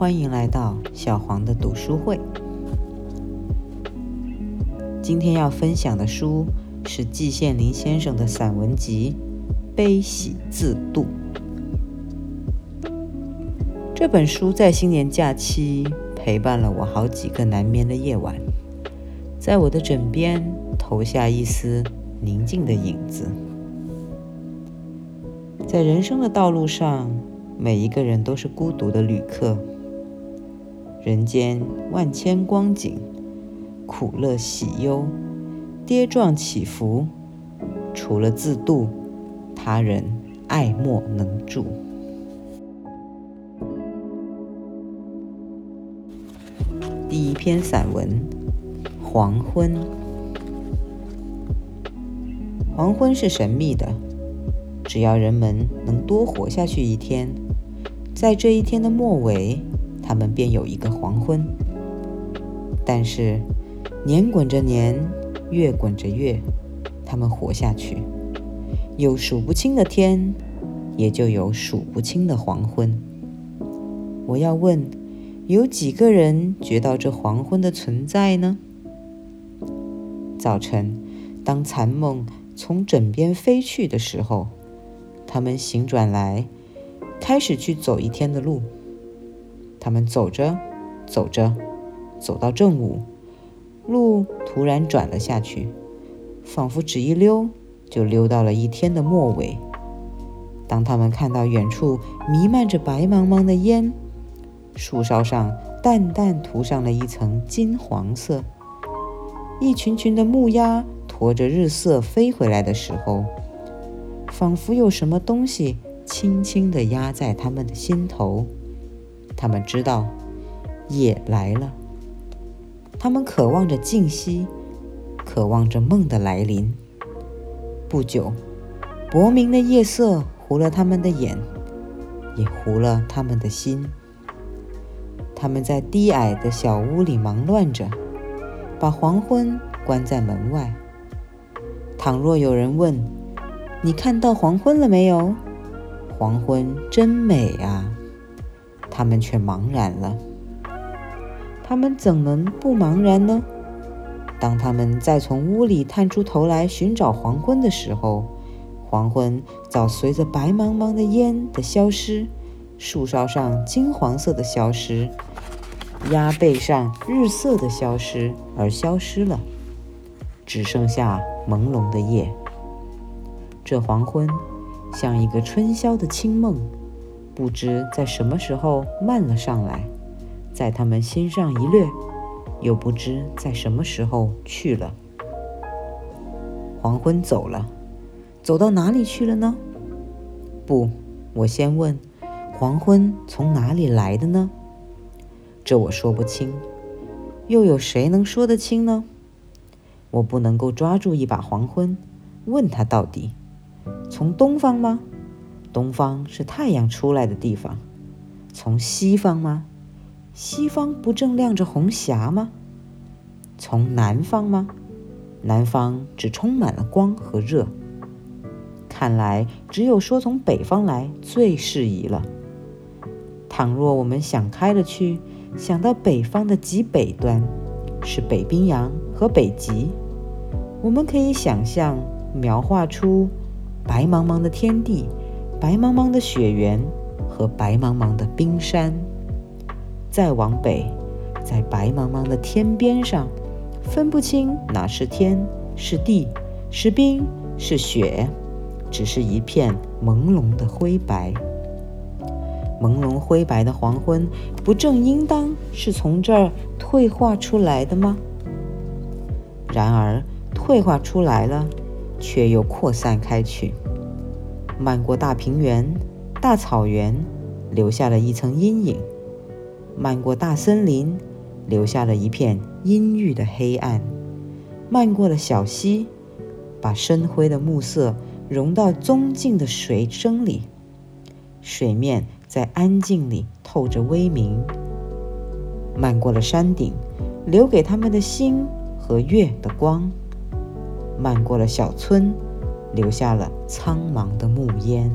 欢迎来到小黄的读书会。今天要分享的书是季羡林先生的散文集《悲喜自度》。这本书在新年假期陪伴了我好几个难眠的夜晚，在我的枕边投下一丝宁静的影子。在人生的道路上，每一个人都是孤独的旅客。人间万千光景，苦乐喜忧，跌撞起伏，除了自度，他人爱莫能助。第一篇散文《黄昏》。黄昏是神秘的。只要人们能多活下去一天，在这一天的末尾，他们便有一个黄昏。但是，年滚着年，月滚着月，他们活下去，有数不清的天，也就有数不清的黄昏。我要问，有几个人觉到这黄昏的存在呢？早晨，当残梦从枕边飞去的时候。他们醒转来，开始去走一天的路。他们走着，走着，走到正午，路突然转了下去，仿佛只一溜就溜到了一天的末尾。当他们看到远处弥漫着白茫茫的烟，树梢上淡淡涂上了一层金黄色，一群群的木鸭驮着日色飞回来的时候。仿佛有什么东西轻轻地压在他们的心头，他们知道夜来了。他们渴望着静息，渴望着梦的来临。不久，薄明的夜色糊了他们的眼，也糊了他们的心。他们在低矮的小屋里忙乱着，把黄昏关在门外。倘若有人问，你看到黄昏了没有？黄昏真美啊！他们却茫然了。他们怎能不茫然呢？当他们再从屋里探出头来寻找黄昏的时候，黄昏早随着白茫茫的烟的消失，树梢上金黄色的消失，鸭背上日色的消失而消失了，只剩下朦胧的夜。这黄昏像一个春宵的清梦，不知在什么时候漫了上来，在他们心上一掠，又不知在什么时候去了。黄昏走了，走到哪里去了呢？不，我先问，黄昏从哪里来的呢？这我说不清，又有谁能说得清呢？我不能够抓住一把黄昏，问他到底。从东方吗？东方是太阳出来的地方。从西方吗？西方不正亮着红霞吗？从南方吗？南方只充满了光和热。看来只有说从北方来最适宜了。倘若我们想开了去，想到北方的极北端是北冰洋和北极，我们可以想象描画出。白茫茫的天地，白茫茫的雪原和白茫茫的冰山。再往北，在白茫茫的天边上，分不清哪是天，是地，是冰，是雪，只是一片朦胧的灰白。朦胧灰白的黄昏，不正应当是从这儿退化出来的吗？然而，退化出来了。却又扩散开去，漫过大平原、大草原，留下了一层阴影；漫过大森林，留下了一片阴郁的黑暗；漫过了小溪，把深灰的暮色融到宗静的水声里，水面在安静里透着微明；漫过了山顶，留给他们的星和月的光。漫过了小村，留下了苍茫的暮烟；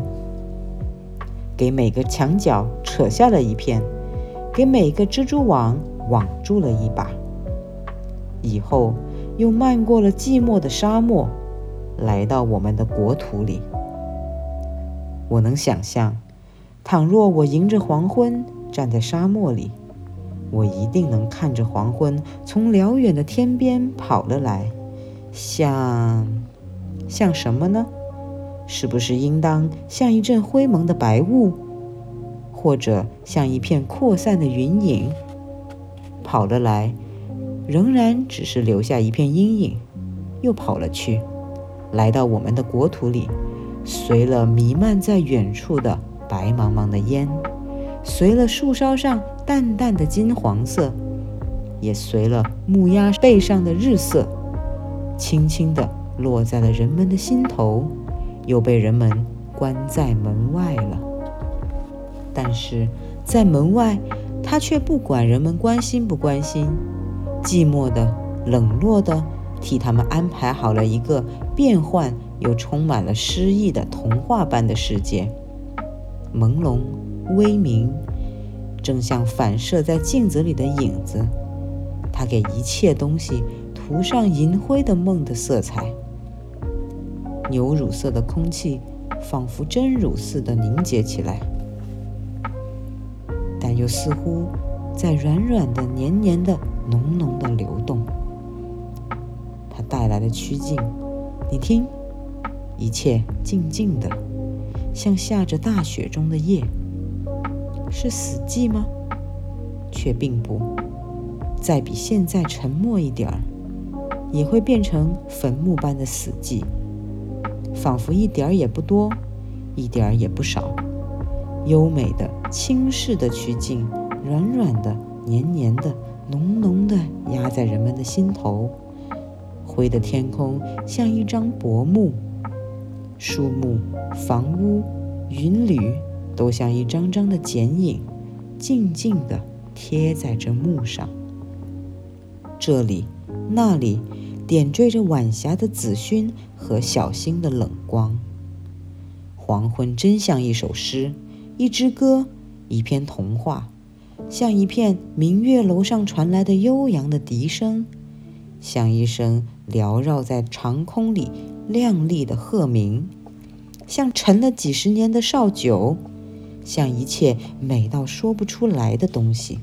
给每个墙角扯下了一片，给每个蜘蛛网网住了一把。以后又漫过了寂寞的沙漠，来到我们的国土里。我能想象，倘若我迎着黄昏站在沙漠里，我一定能看着黄昏从辽远的天边跑了来，像，像什么呢？是不是应当像一阵灰蒙的白雾，或者像一片扩散的云影？跑了来，仍然只是留下一片阴影，又跑了去，来到我们的国土里。随了弥漫在远处的白茫茫的烟，随了树梢上淡淡的金黄色，也随了木鸭背上的日色，轻轻地落在了人们的心头，又被人们关在门外了。但是在门外，他却不管人们关心不关心，寂寞的、冷落的，替他们安排好了一个变幻。又充满了诗意的童话般的世界，朦胧微明，正像反射在镜子里的影子。它给一切东西涂上银灰的梦的色彩。牛乳色的空气仿佛真乳似的凝结起来，但又似乎在软软的、黏黏的、浓浓的流动。它带来的曲径，你听。一切静静的，像下着大雪中的夜。是死寂吗？却并不。再比现在沉默一点儿，也会变成坟墓般的死寂，仿佛一点儿也不多，一点儿也不少。优美的、轻视的曲径，软软的、黏黏的、浓浓的压在人们的心头。灰的天空像一张薄幕。树木、房屋、云缕，都像一张张的剪影，静静地贴在这幕上。这里、那里，点缀着晚霞的紫熏和小星的冷光。黄昏真像一首诗，一支歌，一篇童话，像一片明月楼上传来的悠扬的笛声，像一声缭绕在长空里。亮丽的鹤鸣，像陈了几十年的绍酒，像一切美到说不出来的东西。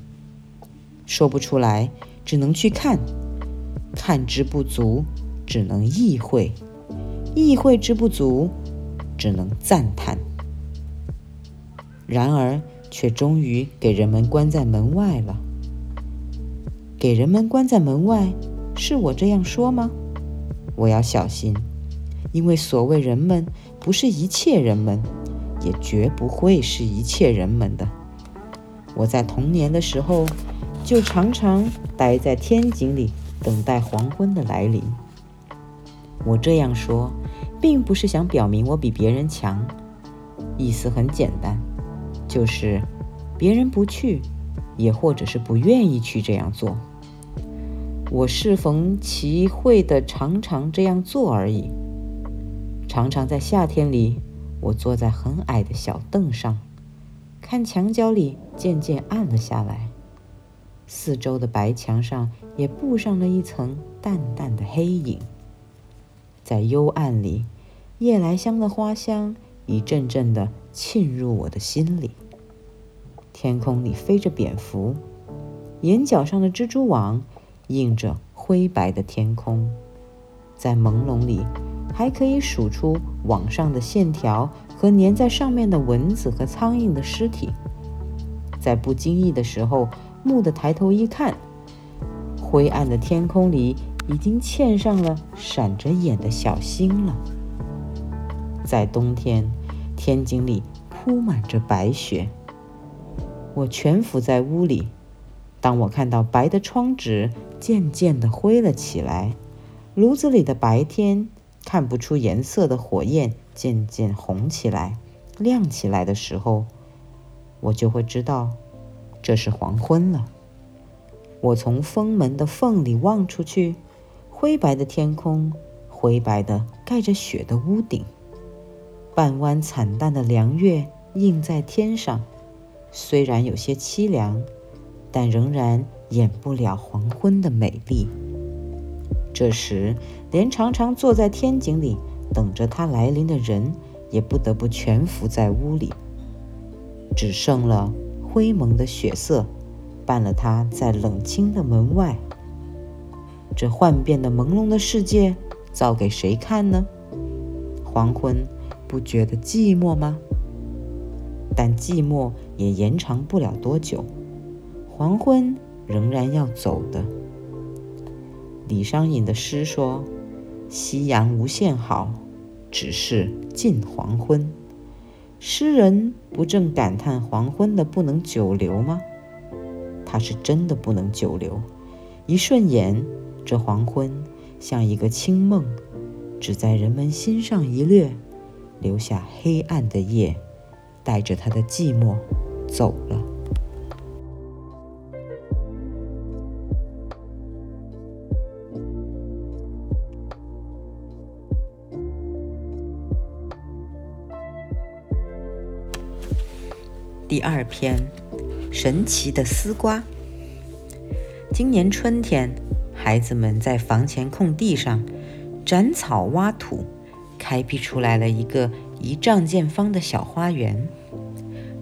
说不出来，只能去看；看之不足，只能意会；意会之不足，只能赞叹。然而，却终于给人们关在门外了。给人们关在门外，是我这样说吗？我要小心。因为所谓人们，不是一切人们，也绝不会是一切人们的。我在童年的时候，就常常待在天井里，等待黄昏的来临。我这样说，并不是想表明我比别人强，意思很简单，就是别人不去，也或者是不愿意去这样做。我适逢其会的常常这样做而已。常常在夏天里，我坐在很矮的小凳上，看墙角里渐渐暗了下来，四周的白墙上也布上了一层淡淡的黑影。在幽暗里，夜来香的花香一阵阵的沁入我的心里。天空里飞着蝙蝠，眼角上的蜘蛛网映着灰白的天空，在朦胧里。还可以数出网上的线条和粘在上面的蚊子和苍蝇的尸体。在不经意的时候，蓦地抬头一看，灰暗的天空里已经嵌上了闪着眼的小星了。在冬天，天井里铺满着白雪。我蜷伏在屋里，当我看到白的窗纸渐渐地灰了起来，炉子里的白天。看不出颜色的火焰渐渐红起来、亮起来的时候，我就会知道这是黄昏了。我从封门的缝里望出去，灰白的天空，灰白的盖着雪的屋顶，半弯惨淡的凉月映在天上，虽然有些凄凉，但仍然掩不了黄昏的美丽。这时，连常常坐在天井里等着它来临的人，也不得不蜷伏在屋里，只剩了灰蒙的血色，伴了他在冷清的门外。这幻变的朦胧的世界，造给谁看呢？黄昏不觉得寂寞吗？但寂寞也延长不了多久，黄昏仍然要走的。李商隐的诗说：“夕阳无限好，只是近黄昏。”诗人不正感叹黄昏的不能久留吗？他是真的不能久留。一瞬眼，这黄昏像一个清梦，只在人们心上一掠，留下黑暗的夜，带着他的寂寞走了。第二篇，神奇的丝瓜。今年春天，孩子们在房前空地上斩草挖土，开辟出来了一个一丈见方的小花园。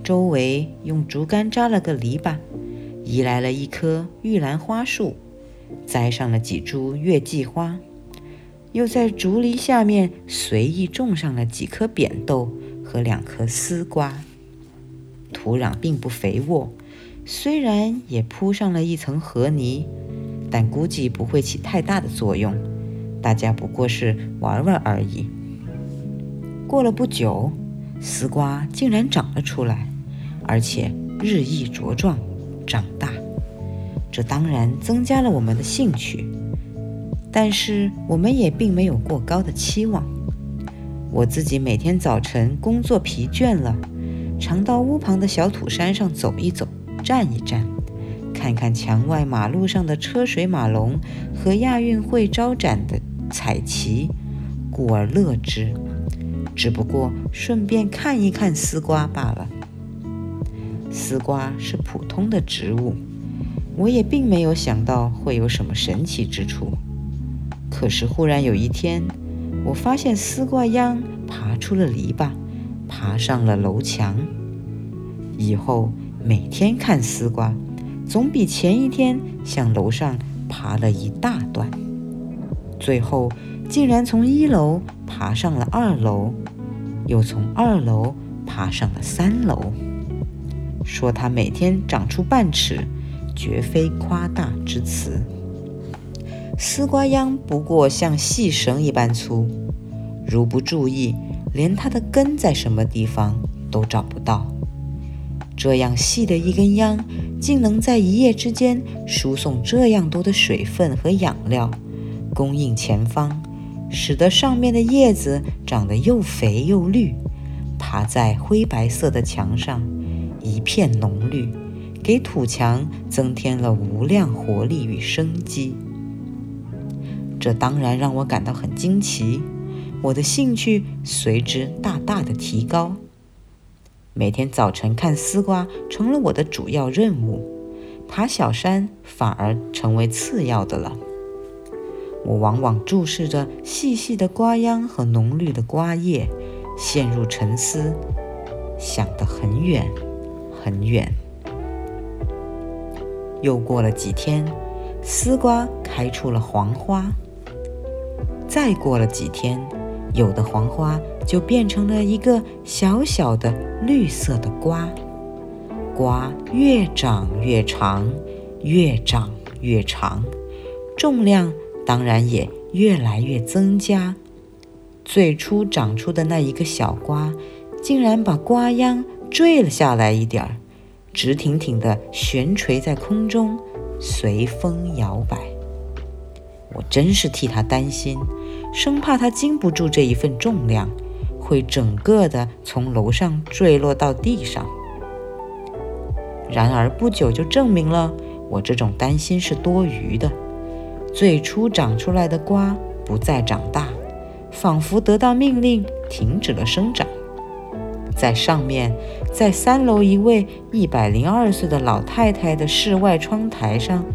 周围用竹竿扎了个篱笆，移来了一棵玉兰花树，栽上了几株月季花，又在竹篱下面随意种上了几颗扁豆和两颗丝瓜。土壤并不肥沃，虽然也铺上了一层河泥，但估计不会起太大的作用。大家不过是玩玩而已。过了不久，丝瓜竟然长了出来，而且日益茁壮长大。这当然增加了我们的兴趣，但是我们也并没有过高的期望。我自己每天早晨工作疲倦了。常到屋旁的小土山上走一走，站一站，看看墙外马路上的车水马龙和亚运会招展的彩旗，故而乐之。只不过顺便看一看丝瓜罢了。丝瓜是普通的植物，我也并没有想到会有什么神奇之处。可是忽然有一天，我发现丝瓜秧爬出了篱笆。爬上了楼墙，以后每天看丝瓜，总比前一天向楼上爬了一大段。最后竟然从一楼爬上了二楼，又从二楼爬上了三楼。说它每天长出半尺，绝非夸大之词。丝瓜秧不过像细绳一般粗，如不注意。连它的根在什么地方都找不到，这样细的一根秧，竟能在一夜之间输送这样多的水分和养料，供应前方，使得上面的叶子长得又肥又绿，爬在灰白色的墙上，一片浓绿，给土墙增添了无量活力与生机。这当然让我感到很惊奇。我的兴趣随之大大的提高，每天早晨看丝瓜成了我的主要任务，爬小山反而成为次要的了。我往往注视着细细的瓜秧和浓绿的瓜叶，陷入沉思，想得很远很远。又过了几天，丝瓜开出了黄花，再过了几天。有的黄花就变成了一个小小的绿色的瓜，瓜越长越长，越长越长，重量当然也越来越增加。最初长出的那一个小瓜，竟然把瓜秧坠了下来一点儿，直挺挺地悬垂在空中，随风摇摆。我真是替它担心。生怕它经不住这一份重量，会整个的从楼上坠落到地上。然而不久就证明了我这种担心是多余的。最初长出来的瓜不再长大，仿佛得到命令停止了生长。在上面在三楼一位一百零二岁的老太太的室外窗台上，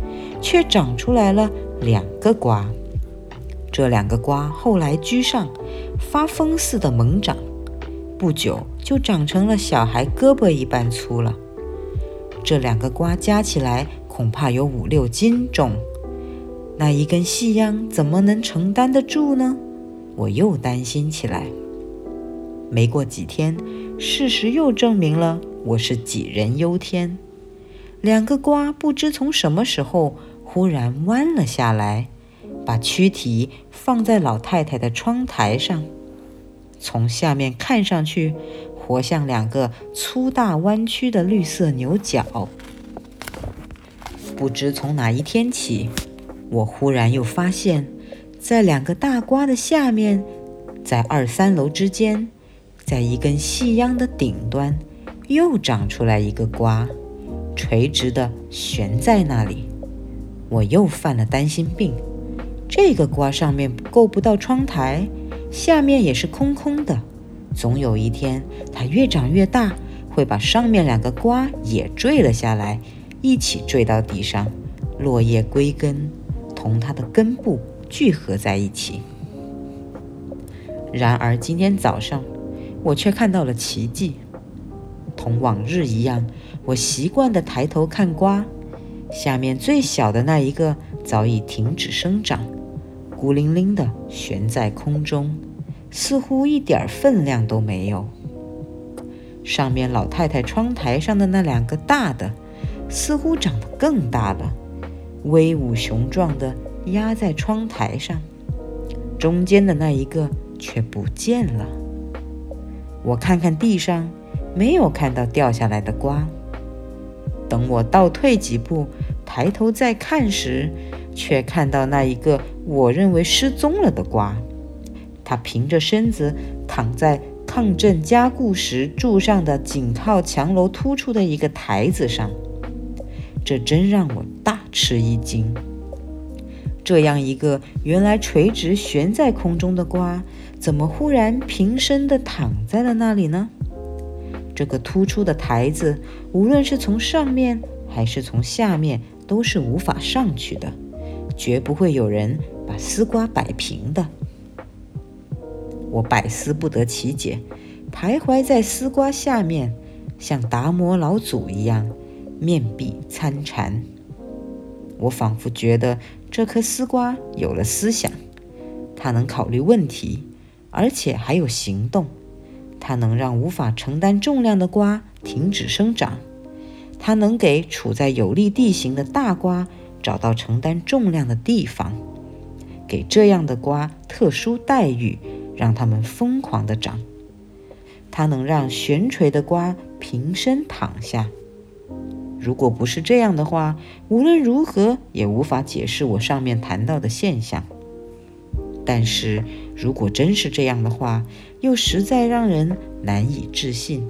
却长出来了两个瓜。这两个瓜后来居上，发疯似的猛长，不久就长成了小孩胳膊一般粗了。这两个瓜加起来恐怕有五六斤重，那一根细秧怎么能承担得住呢？我又担心起来。没过几天，事实又证明了我是杞人忧天。两个瓜不知从什么时候忽然弯了下来。把躯体放在老太太的窗台上，从下面看上去，活像两个粗大弯曲的绿色牛角。不知从哪一天起，我忽然又发现，在两个大瓜的下面，在二三楼之间，在一根细秧的顶端，又长出来一个瓜，垂直的悬在那里。我又犯了担心病。这个瓜上面够不到窗台，下面也是空空的。总有一天，它越长越大，会把上面两个瓜也坠了下来，一起坠到地上，落叶归根，同它的根部聚合在一起。然而今天早上，我却看到了奇迹。同往日一样，我习惯地抬头看瓜，下面最小的那一个早已停止生长。孤零零地悬在空中，似乎一点分量都没有。上面老太太窗台上的那两个大的，似乎长得更大了，威武雄壮地压在窗台上。中间的那一个却不见了。我看看地上，没有看到掉下来的瓜。等我倒退几步，抬头再看时，却看到那一个我认为失踪了的瓜，它平着身子躺在抗震加固时柱上的紧靠墙楼突出的一个台子上，这真让我大吃一惊。这样一个原来垂直悬在空中的瓜，怎么忽然平身的躺在了那里呢？这个突出的台子，无论是从上面还是从下面，都是无法上去的。绝不会有人把丝瓜摆平的。我百思不得其解，徘徊在丝瓜下面，像达摩老祖一样面壁参禅。我仿佛觉得这颗丝瓜有了思想，它能考虑问题，而且还有行动。它能让无法承担重量的瓜停止生长，它能给处在有利地形的大瓜。找到承担重量的地方，给这样的瓜特殊待遇，让它们疯狂地长。它能让悬垂的瓜平身躺下。如果不是这样的话，无论如何也无法解释我上面谈到的现象。但是如果真是这样的话，又实在让人难以置信。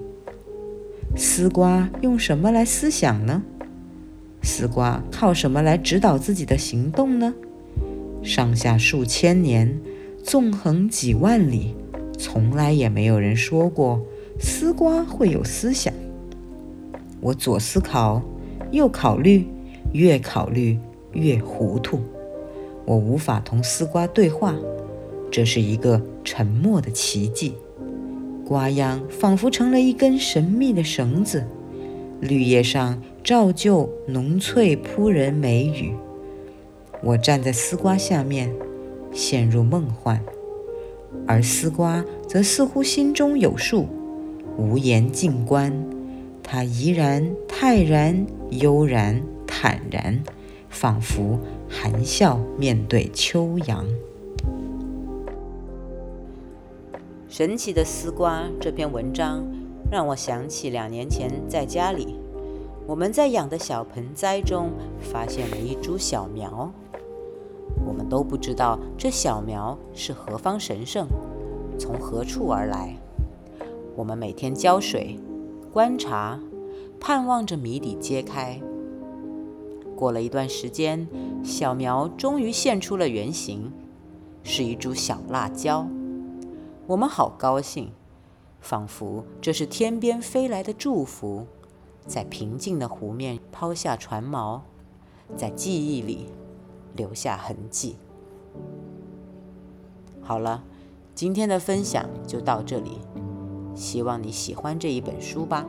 丝瓜用什么来思想呢？丝瓜靠什么来指导自己的行动呢？上下数千年，纵横几万里，从来也没有人说过丝瓜会有思想。我左思考，右考虑，越考虑越糊涂。我无法同丝瓜对话，这是一个沉默的奇迹。瓜秧仿佛成了一根神秘的绳子，绿叶上。照旧浓翠扑人眉宇，我站在丝瓜下面，陷入梦幻，而丝瓜则似乎心中有数，无言静观。它怡然、泰然、悠然、坦然，仿佛含笑面对秋阳。神奇的丝瓜这篇文章让我想起两年前在家里。我们在养的小盆栽中发现了一株小苗，我们都不知道这小苗是何方神圣，从何处而来。我们每天浇水、观察，盼望着谜底揭开。过了一段时间，小苗终于现出了原形，是一株小辣椒。我们好高兴，仿佛这是天边飞来的祝福，在平静的湖面抛下船锚，在记忆里留下痕迹。好了，今天的分享就到这里，希望你喜欢这一本书吧。